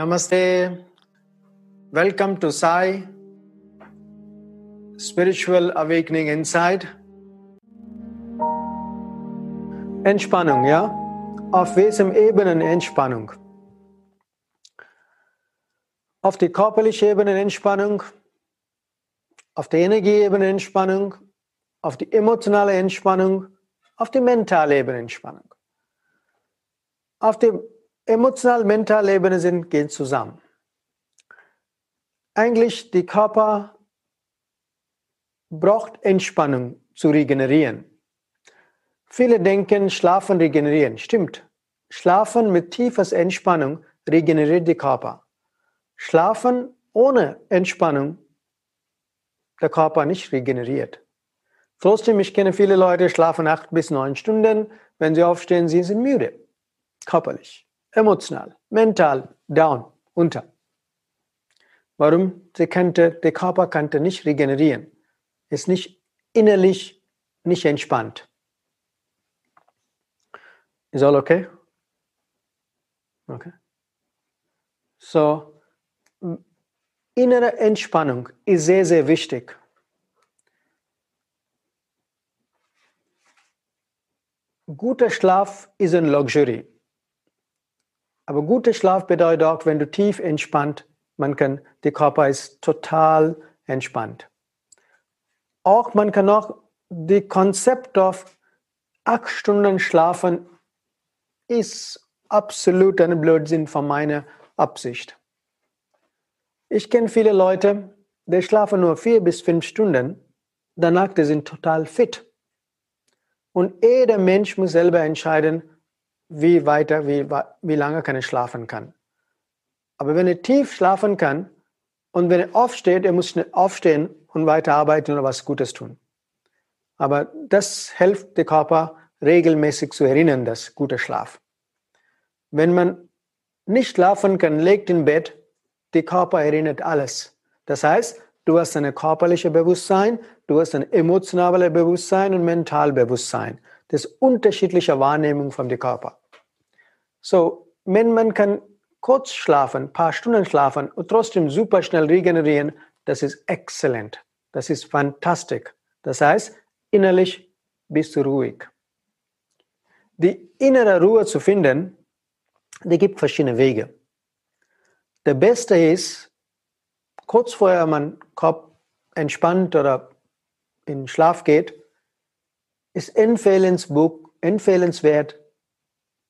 Namaste. Welcome to Sai Spiritual Awakening Inside. Entspannung, ja? Auf welchem Ebenen Entspannung? Auf die körperliche Ebene Entspannung, auf die Energieebene Entspannung, auf die emotionale Entspannung, auf die mentale Ebene Entspannung. Auf die emotional-mentale Ebene sind, gehen zusammen. Eigentlich, die Körper braucht Entspannung zu regenerieren. Viele denken, Schlafen regenerieren. Stimmt. Schlafen mit tiefer Entspannung regeneriert die Körper. Schlafen ohne Entspannung der Körper nicht regeneriert. Trotzdem, ich kenne viele Leute, schlafen acht bis neun Stunden. Wenn sie aufstehen, sie sind müde. Körperlich emotional, mental, down, unter. Warum? Sie könnte, der Körper könnte nicht regenerieren, ist nicht innerlich nicht entspannt. Ist all okay? Okay. So, innere Entspannung ist sehr, sehr wichtig. Guter Schlaf ist ein Luxury. Aber guter Schlaf bedeutet auch, wenn du tief entspannt, man kann, der Körper ist total entspannt. Auch man kann auch die Konzept auf acht Stunden schlafen ist absolut ein Blödsinn von meiner Absicht. Ich kenne viele Leute, die schlafen nur vier bis fünf Stunden, danach die sind total fit. Und jeder Mensch muss selber entscheiden, wie weiter, wie, wie lange kann er schlafen kann. Aber wenn er tief schlafen kann und wenn er aufsteht, er muss schnell aufstehen und weiterarbeiten oder was Gutes tun. Aber das hilft dem Körper regelmäßig zu erinnern, das gute Schlaf. Wenn man nicht schlafen kann, legt im Bett, der Körper erinnert alles. Das heißt, du hast ein körperliches Bewusstsein, du hast ein emotionales Bewusstsein und mental Bewusstsein. Das ist unterschiedliche Wahrnehmung von dem Körper. So, wenn man kann kurz schlafen, paar Stunden schlafen und trotzdem super schnell regenerieren, das ist exzellent. Das ist fantastisch. Das heißt, innerlich bist du ruhig. Die innere Ruhe zu finden, die gibt verschiedene Wege. Der beste ist, kurz vorher man Kopf entspannt oder in Schlaf geht, ist empfehlenswert,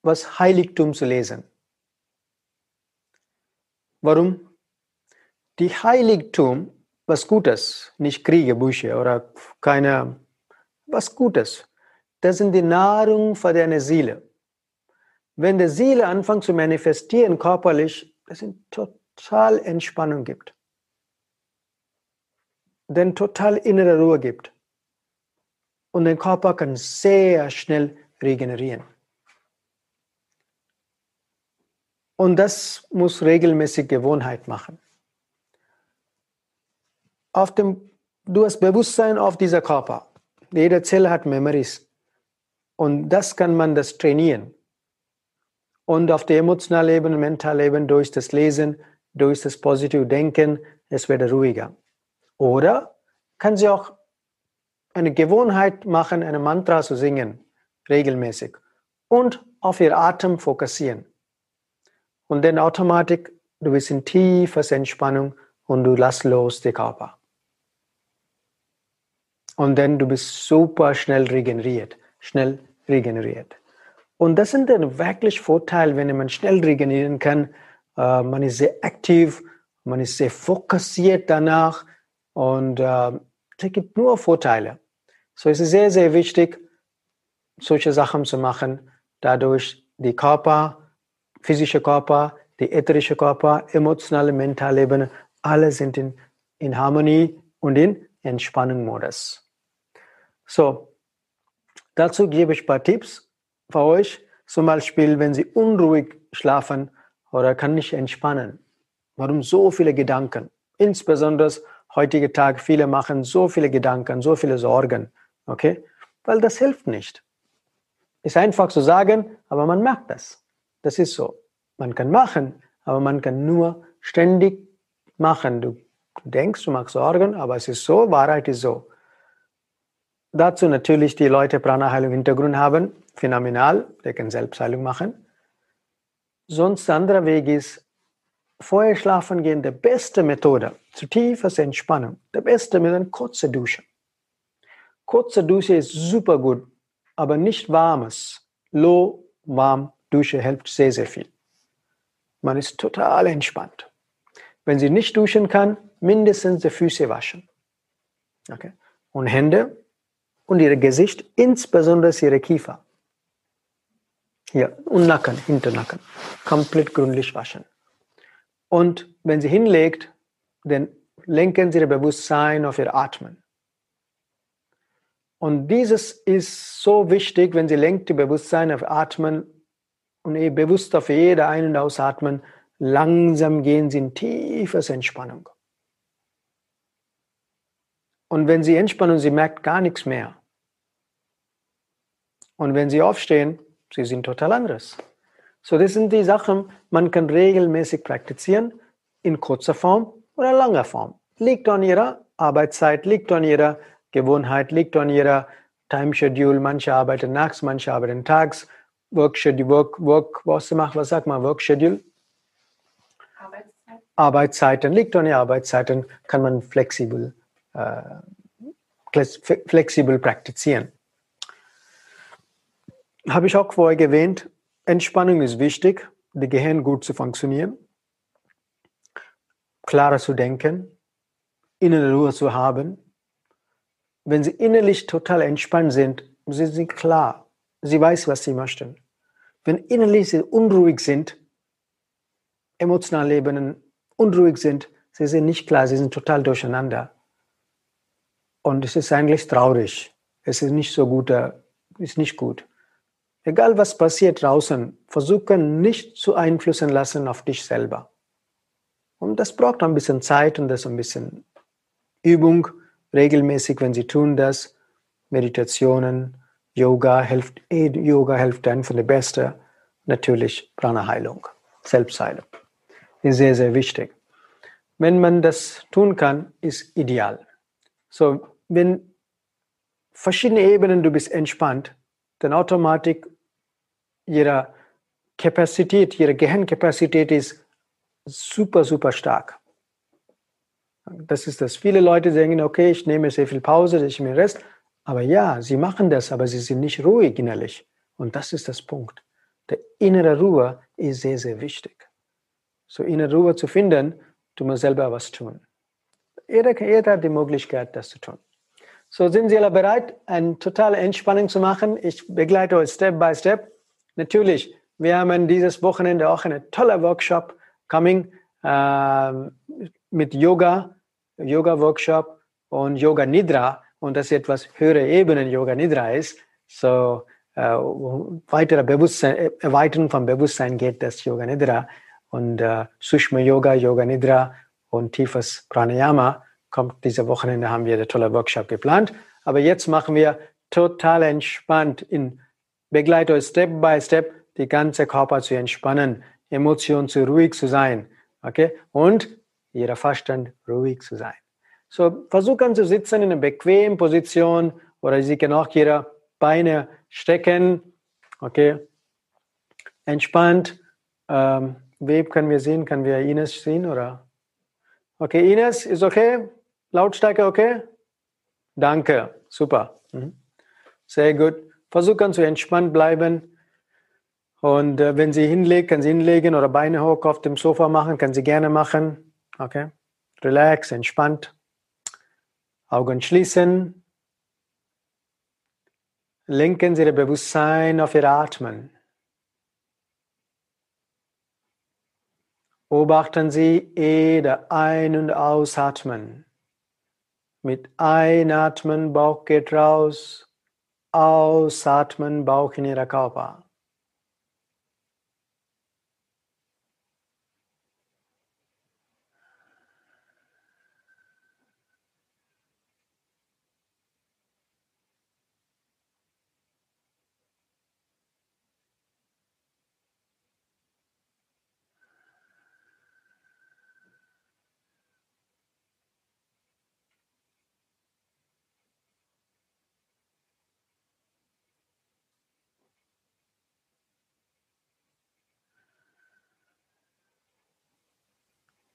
was Heiligtum zu lesen. Warum? Die Heiligtum, was Gutes, nicht Kriegebücher oder keine, was Gutes. Das sind die Nahrung für deine Seele. Wenn die Seele anfängt zu manifestieren körperlich, das sind total Entspannung gibt. Denn total innere Ruhe gibt. Und der Körper kann sehr schnell regenerieren. Und das muss regelmäßig Gewohnheit machen. Auf dem, du hast Bewusstsein auf dieser Körper. Jede Zelle hat Memories. Und das kann man das trainieren. Und auf der emotionalen Ebene, mentalen Ebene, durch das Lesen, durch das positive Denken, es wird ruhiger. Oder kann sie auch eine Gewohnheit machen, eine Mantra zu singen, regelmäßig. Und auf ihr Atem fokussieren. Und dann automatisch, du bist in tiefer Entspannung und du lässt los den Körper. Und dann du bist super schnell regeneriert, schnell regeneriert. Und das sind dann wirklich Vorteile, wenn man schnell regenerieren kann. Äh, man ist sehr aktiv, man ist sehr fokussiert danach und äh, es gibt nur Vorteile. So ist es sehr, sehr wichtig, solche Sachen zu machen, dadurch die Körper physische Körper, die ätherische Körper, emotionale, mentale Ebene, alle sind in, in Harmonie und in Entspannungsmodus. So, dazu gebe ich ein paar Tipps für euch. Zum Beispiel, wenn Sie unruhig schlafen oder kann nicht entspannen. Warum so viele Gedanken? Insbesondere heutige Tag, viele machen so viele Gedanken, so viele Sorgen. Okay? Weil das hilft nicht. Ist einfach zu sagen, aber man merkt das. Das ist so. Man kann machen, aber man kann nur ständig machen. Du denkst, du machst Sorgen, aber es ist so, Wahrheit ist so. Dazu natürlich die Leute Prana-Heilung Hintergrund haben, phänomenal, die können Selbstheilung machen. Sonst der andere Weg ist, vorher schlafen gehen, die beste Methode zu tiefes Entspannung, der beste mit einer kurzen Dusche. Kurze Dusche ist super gut, aber nicht warmes. Low, warm Dusche hilft sehr, sehr viel. Man ist total entspannt. Wenn sie nicht duschen kann, mindestens die Füße waschen. Okay? Und Hände und ihr Gesicht, insbesondere ihre Kiefer. Hier, und Nacken, Hinternacken. Komplett gründlich waschen. Und wenn sie hinlegt, dann lenken sie ihr Bewusstsein auf ihr Atmen. Und dieses ist so wichtig, wenn sie lenkt ihr Bewusstsein auf Atmen und ihr bewusst auf jeder Ein- und Ausatmen, langsam gehen sie in tiefes Entspannung. Und wenn sie entspannen, sie merkt gar nichts mehr. Und wenn sie aufstehen, sie sind total anderes. So, das sind die Sachen, man kann regelmäßig praktizieren, in kurzer Form oder langer Form. Liegt an ihrer Arbeitszeit, liegt an ihrer Gewohnheit, liegt an ihrer Time Schedule. Manche arbeiten nachts, manche arbeiten tags. Work Schedule, Work, Work, was macht, was sagt man, Work Schedule? Arbeitszeit. Arbeitszeiten, liegt an ihren Arbeitszeiten, kann man flexibel, äh, flexibel praktizieren habe ich auch vorher erwähnt, Entspannung ist wichtig, das Gehirn gut zu funktionieren, klarer zu denken, innere Ruhe zu haben. Wenn Sie innerlich total entspannt sind, sind Sie klar. Sie weiß, was Sie möchten. Wenn innerlich Sie unruhig sind, emotional leben, unruhig sind, Sie sind nicht klar, Sie sind total durcheinander. Und es ist eigentlich traurig. Es ist nicht so gut, ist nicht gut. Egal was passiert draußen, versuche nicht zu einflussen lassen auf dich selber. Und das braucht ein bisschen Zeit und das ein bisschen Übung, regelmäßig, wenn Sie tun das. Meditationen, Yoga hilft, eh, Yoga hilft dann von der Beste. Natürlich Prana-Heilung, Selbstheilung. Ist sehr, sehr wichtig. Wenn man das tun kann, ist ideal. So, wenn verschiedene Ebenen du bist entspannt, dann automatisch ihre Kapazität, ihre Gehirnkapazität ist super, super stark. Das ist das. Viele Leute denken, okay, ich nehme sehr viel Pause, ich mir Rest. Aber ja, sie machen das, aber sie sind nicht ruhig innerlich. Und das ist das Punkt. Der innere Ruhe ist sehr, sehr wichtig. So innere Ruhe zu finden, du musst selber was tun. Jeder, jeder hat die Möglichkeit, das zu tun. So sind Sie alle bereit, eine totale Entspannung zu machen. Ich begleite euch Step by Step. Natürlich, wir haben dieses Wochenende auch einen tollen Workshop coming äh, mit Yoga, Yoga-Workshop und Yoga Nidra und das etwas höhere Ebenen Yoga Nidra ist. So äh, weitere Bewusstsein, Erweiterung von Bewusstsein geht das Yoga Nidra und äh, Sushma Yoga, Yoga Nidra und tiefes Pranayama kommt diese Wochenende, haben wir einen tollen Workshop geplant. Aber jetzt machen wir total entspannt in Begleite euch Step by Step, die ganze Körper zu entspannen, Emotionen zu ruhig zu sein. Okay? Und jeder Verstand ruhig zu sein. So, versuchen zu sitzen in einer bequemen Position oder Sie können auch Ihre Beine stecken. Okay? Entspannt. Ähm, Web können wir sehen? Können wir Ines sehen? Oder? Okay, Ines, ist okay? Lautstärke okay? Danke, super. Mhm. Sehr gut. Versuchen zu entspannt bleiben. Und äh, wenn Sie hinlegen, können Sie hinlegen oder Beine hoch auf dem Sofa machen, können Sie gerne machen. Okay? Relax, entspannt. Augen schließen. Lenken Sie Ihr Bewusstsein auf Ihr Atmen. Beobachten Sie jede Ein- und Ausatmen. Mit Einatmen, Bauch geht raus. Ausatmen, Bauch in Ihrer Körper.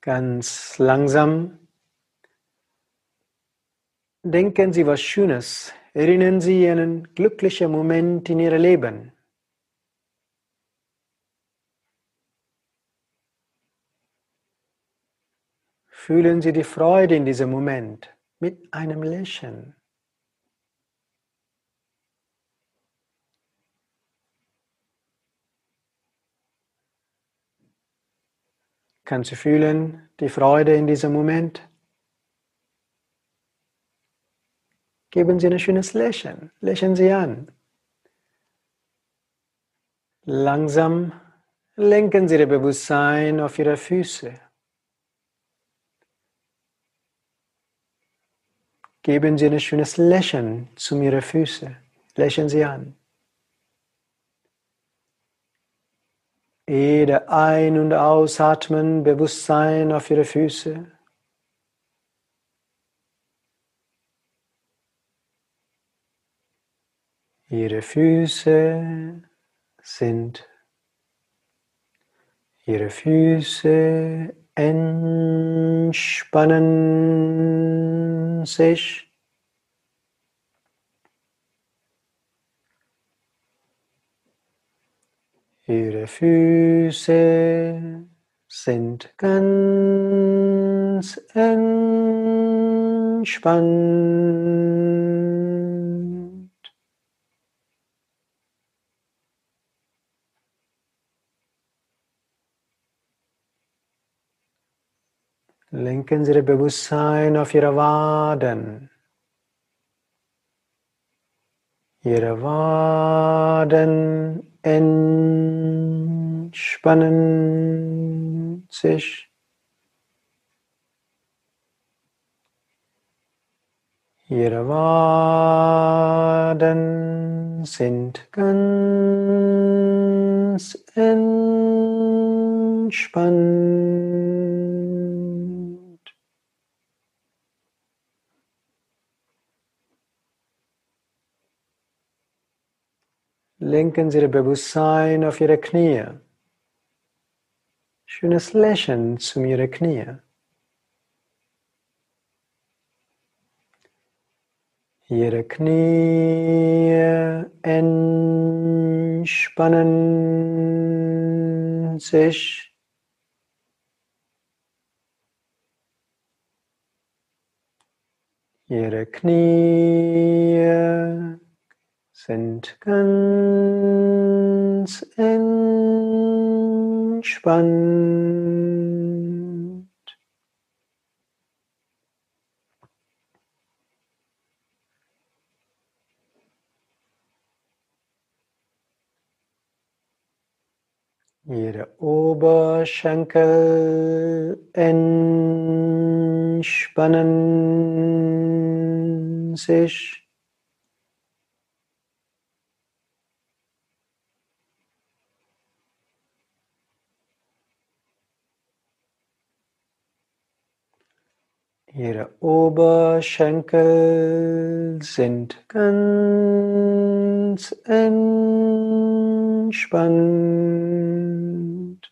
Ganz langsam denken Sie was Schönes. Erinnern Sie einen glücklichen Moment in Ihrem Leben. Fühlen Sie die Freude in diesem Moment mit einem Lächeln. Kannst du fühlen die Freude in diesem Moment? Geben Sie ein schönes Lächeln. Lächeln Sie an. Langsam lenken Sie Ihr Bewusstsein auf Ihre Füße. Geben Sie ein schönes Lächeln zu Ihren Füßen. Lächeln Sie an. Jede Ein- und Ausatmen, Bewusstsein auf Ihre Füße. Ihre Füße sind Ihre Füße entspannen sich. Ihre Füße sind ganz entspannt. Lenken Sie Ihr Bewusstsein auf Ihre Waden. Ihre Waden entspannen sich. Ihre Waden sind ganz entspannt. Lenken Sie Ihr Bewusstsein auf Ihre Knie. Schönes Lächeln zu Ihre Knie. Ihre Knie entspannen sich. Ihre Knie sind ganz entspannt. Ihre Oberschenkel entspannen sich. Ihre Oberschenkel sind ganz entspannt.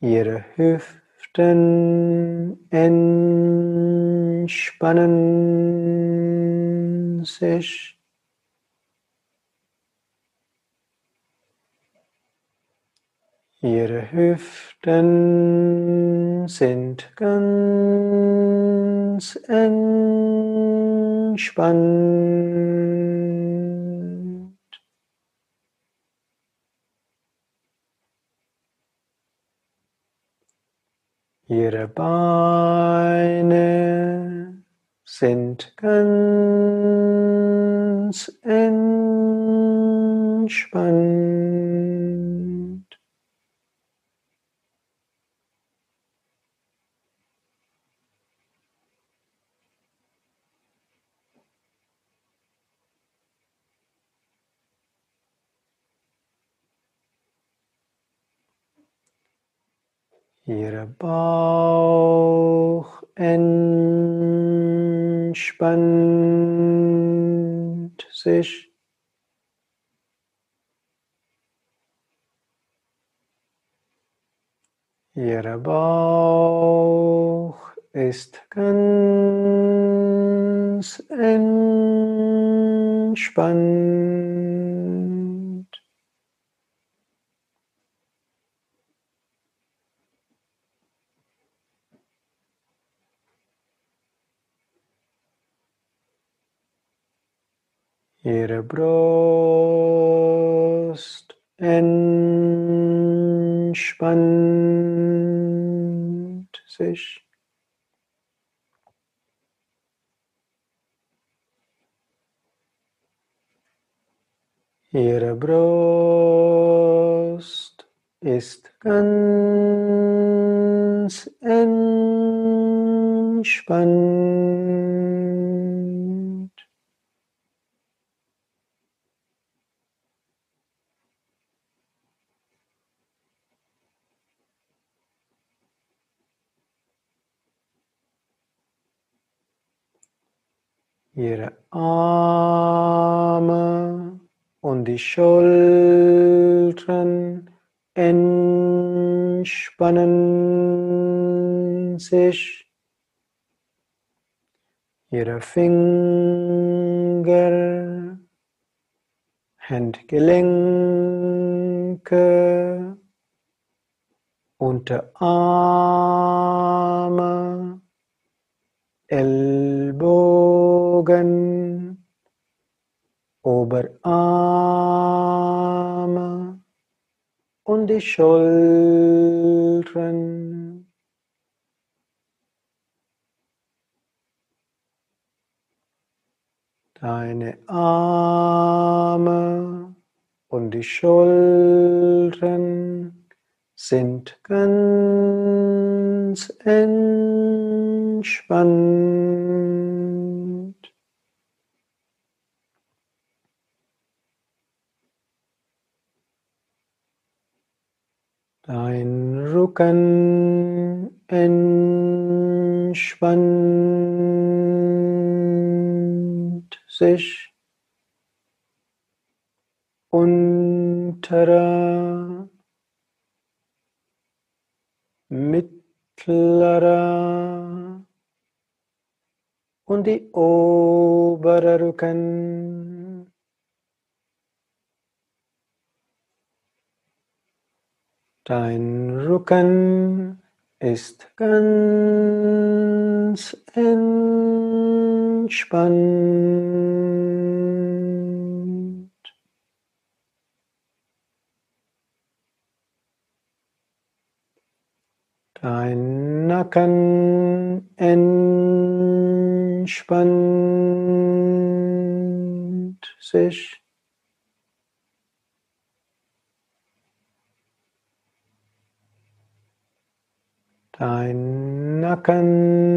Ihre Hüften entspannen sich. Ihre Hüften sind ganz entspannt. Ihre Beine sind ganz entspannt. Ihr Bauch entspannt sich. Ihr Bauch ist ganz entspannt. Ihre Brust entspannt sich. Ihre Brust ist ganz entspannt. Ihre Arme und die Schultern entspannen sich. Ihre Finger, Handgelenke, Unterarme, Ellbogen, Oberarme und die Schultern. Deine Arme und die Schultern sind ganz entspannt. Dein Rücken entspannt sich. Unterer, mittlerer und die obere Rücken. Dein Rücken ist ganz entspannt. Dein Nacken entspannt sich. Dein Nacken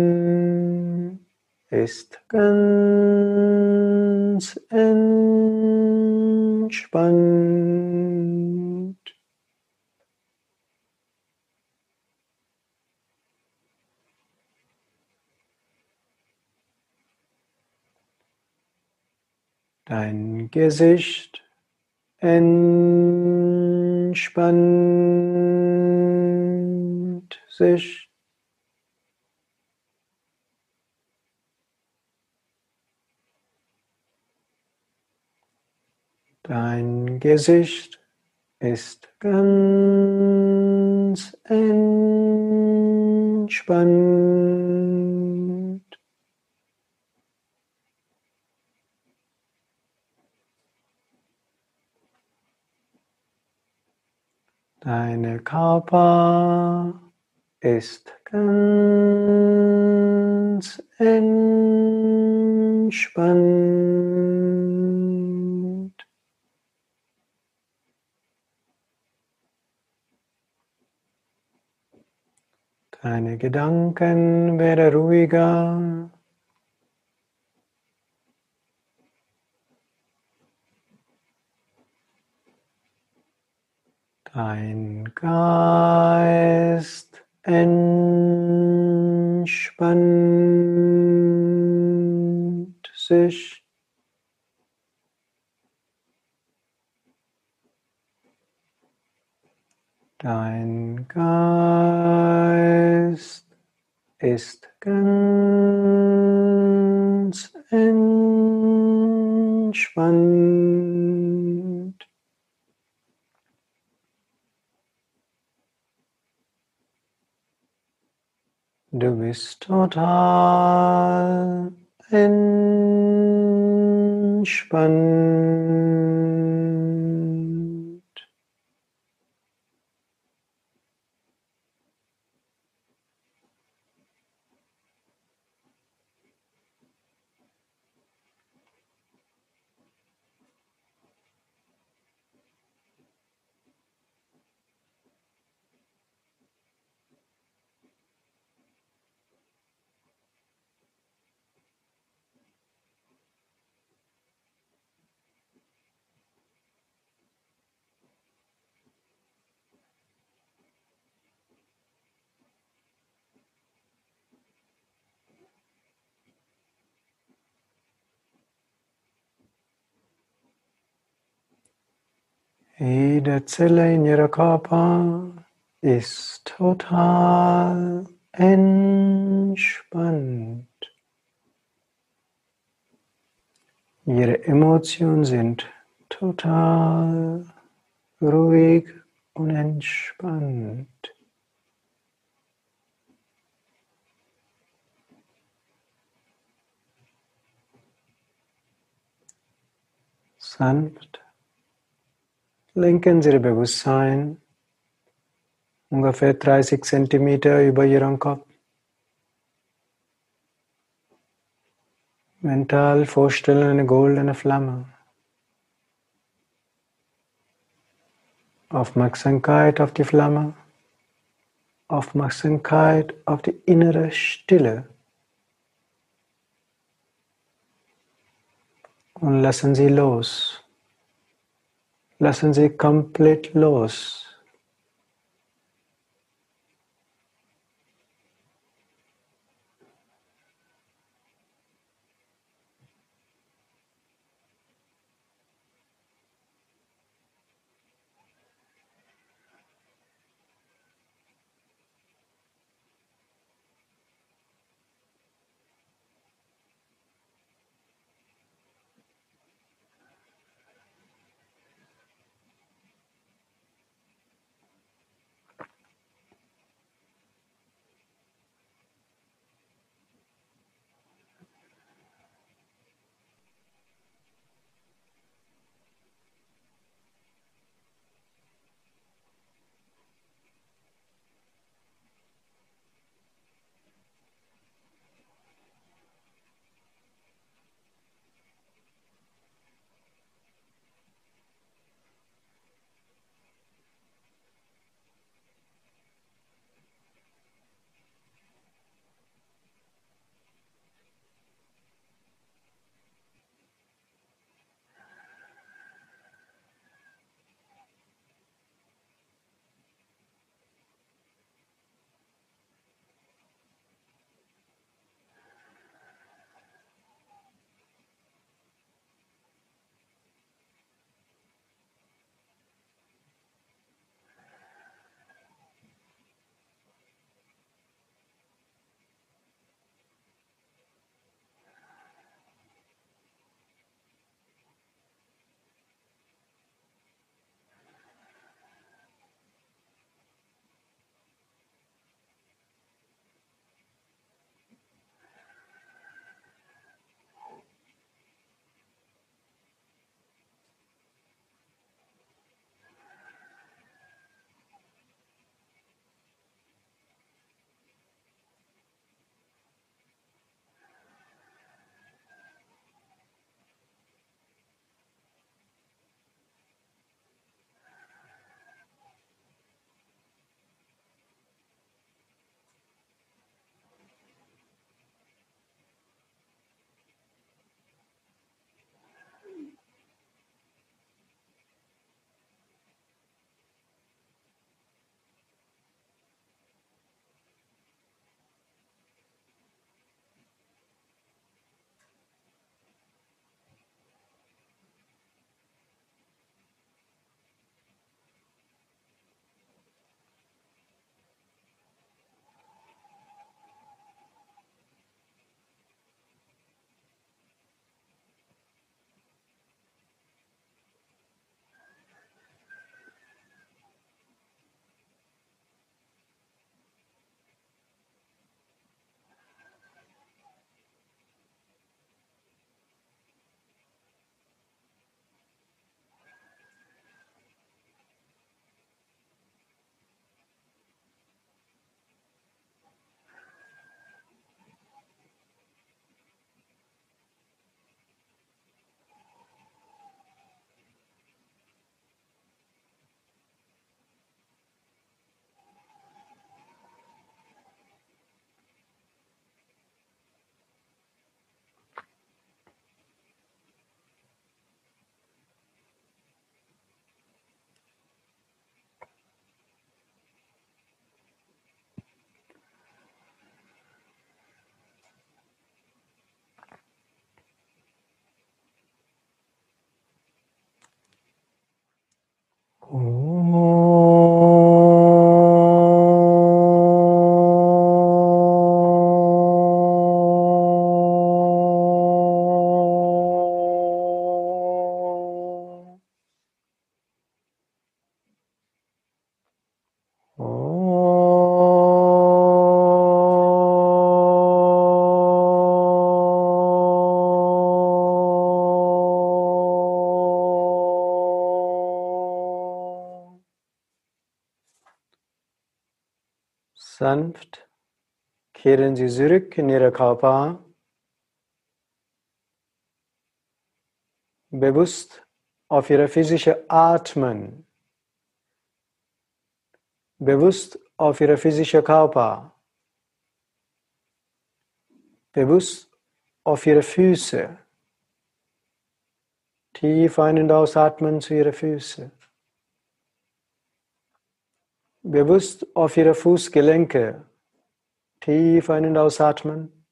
ist ganz entspannt. Dein Gesicht entspannt sich. Dein Gesicht ist ganz entspannt. Deine Körper ist ganz entspannt. Deine Gedanken werden ruhiger. Dein Geist entspannt sich. Dein Geist ist ganz entspannt. Du bist total entspannt. Jede Zelle in ihrer Körper ist total entspannt. Ihre Emotionen sind total ruhig und entspannt. Sanft lenken Sie Ihr Bewusstsein ungefähr 30 Zentimeter über Ihren Kopf. Mental vorstellen eine goldene Flamme. Aufmerksamkeit auf die Flamme. Aufmerksamkeit auf die innere Stille. Und lassen Sie los. Lassen Sie komplett los. Sanft kehren Sie zurück in Ihre Körper. Bewusst auf Ihre physische Atmen. Bewusst auf Ihre physische Körper. Bewusst auf Ihre Füße. Tief ein- und ausatmen zu Ihren Füßen bewusst auf Ihre Fußgelenke. Tief ein- und ausatmen.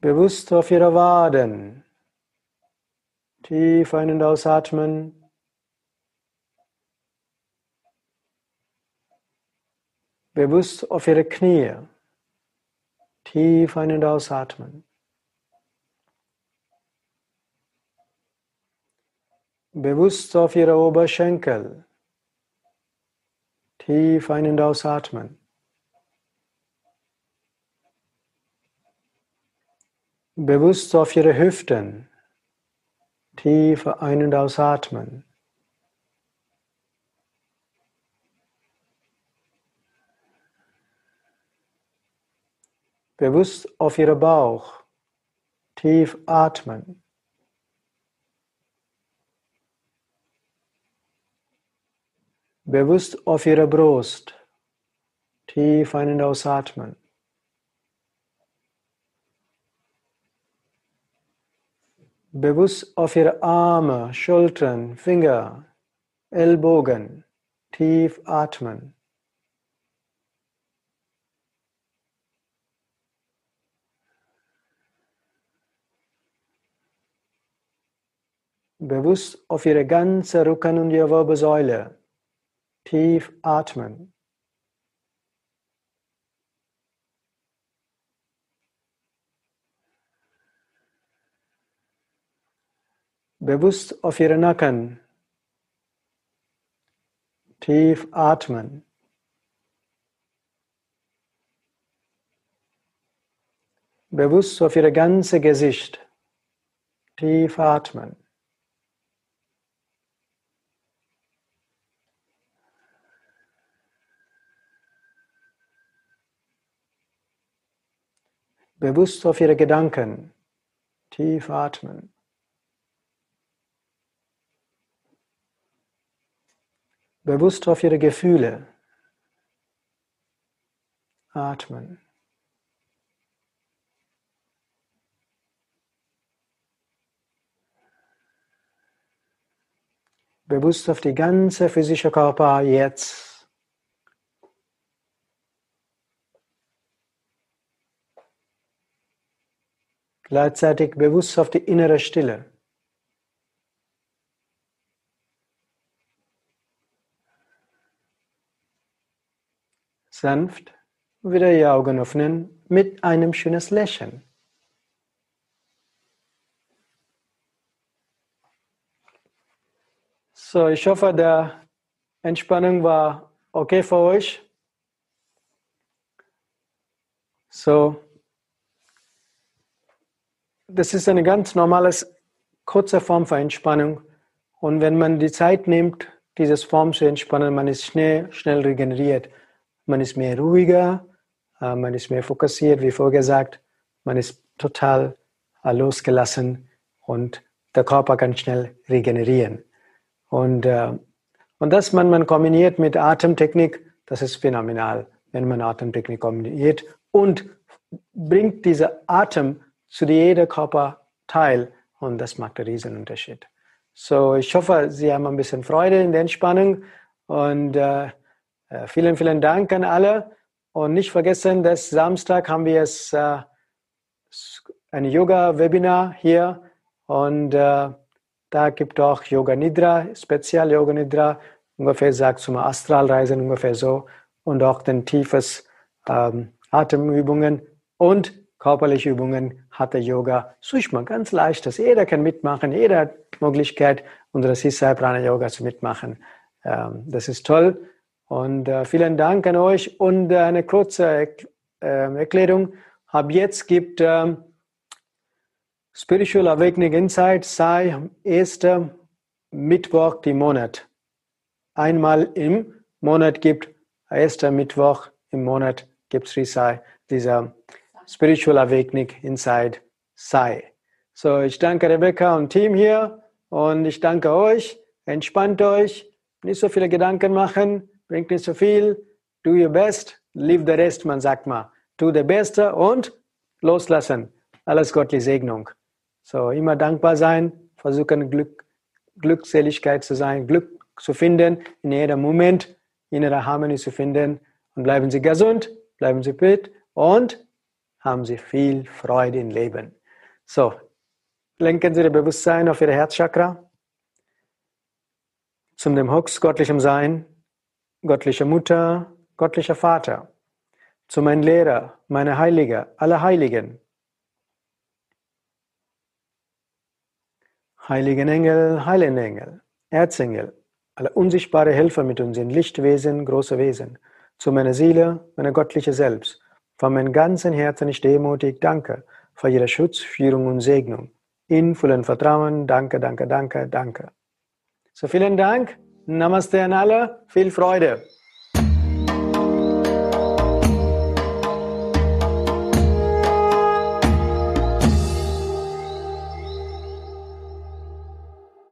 Bewusst auf Ihre Waden. Tief ein- und ausatmen. Bewusst auf Ihre Knie. Tief ein- und ausatmen. Bewusst auf Ihre Oberschenkel. Tief ein- und ausatmen. Bewusst auf Ihre Hüften. Tief ein- und ausatmen. Bewusst auf Ihren Bauch. Tief atmen. Bewusst auf Ihre Brust. Tief ein- und ausatmen. Bewusst auf Ihre Arme, Schultern, Finger, Ellbogen. Tief atmen. Bewusst auf Ihre ganze Rücken- und Ihre Wirbelsäule. Tief atmen. Bewusst auf Ihren Nacken. Tief atmen. Bewusst auf Ihr ganzes Gesicht. Tief atmen. Bewusst auf Ihre Gedanken. Tief atmen. Bewusst auf Ihre Gefühle. Atmen. Bewusst auf die ganze physische Körper jetzt. Gleichzeitig bewusst auf die innere Stille. Sanft wieder die Augen öffnen mit einem schönes Lächeln. So, ich hoffe, der Entspannung war okay für euch. So, das ist eine ganz normale, kurze Form für Entspannung. Und wenn man die Zeit nimmt, diese Form zu entspannen, man ist schnell, schnell regeneriert. Man ist mehr ruhiger, äh, man ist mehr fokussiert, wie vorgesagt. Man ist total äh, losgelassen und der Körper kann schnell regenerieren. Und, äh, und das, wenn man kombiniert mit Atemtechnik, das ist phänomenal, wenn man Atemtechnik kombiniert und bringt diese Atem zu jedem Körperteil und das macht einen riesen Unterschied. So, ich hoffe, Sie haben ein bisschen Freude in der Entspannung und äh, vielen, vielen Dank an alle. Und nicht vergessen, dass Samstag haben wir es, äh, ein Yoga-Webinar hier und äh, Da gibt es auch Yoga Nidra, Spezial Yoga Nidra, ungefähr sagt zum Astralreisen ungefähr so und auch den tiefes ähm, Atemübungen und körperliche Übungen, Hatha Yoga, Sushma, ganz leichtes. Jeder kann mitmachen, jeder hat Möglichkeit, unser Sisai Prana Yoga zu mitmachen. Ähm, das ist toll. Und äh, vielen Dank an euch. Und äh, eine kurze äh, Erklärung. Ab jetzt gibt ähm, Spiritual Awakening Insight sei 1. Mittwoch im Monat. Einmal im Monat gibt, 1. Mittwoch im Monat gibt es Risai, dieser Spiritual Awakening Inside Sai. So, ich danke Rebecca und Team hier und ich danke euch. Entspannt euch, nicht so viele Gedanken machen, bringt nicht so viel. Do your best, leave the rest, man sagt mal. Tu der Beste und loslassen. Alles göttliche Segnung. So, immer dankbar sein, versuchen Glück, Glückseligkeit zu sein, Glück zu finden, in jedem Moment innere Harmonie zu finden. Und bleiben Sie gesund, bleiben Sie fit und haben Sie viel Freude im Leben. So, lenken Sie Ihr Bewusstsein auf Ihr Herzchakra, zum dem Hux, göttlichem Sein, göttliche Mutter, göttlicher Vater, zu meinem Lehrer, meine Heilige, alle Heiligen, Heiligen Engel, Heiligen Engel, Erzengel, alle unsichtbare Helfer mit uns sind Lichtwesen, große Wesen, zu meiner Seele, meine göttliche Selbst, von meinem ganzen Herzen ich demutig danke für Ihre Schutz, Führung und Segnung. In vollem Vertrauen, danke, danke, danke, danke. So vielen Dank. Namaste an alle. Viel Freude.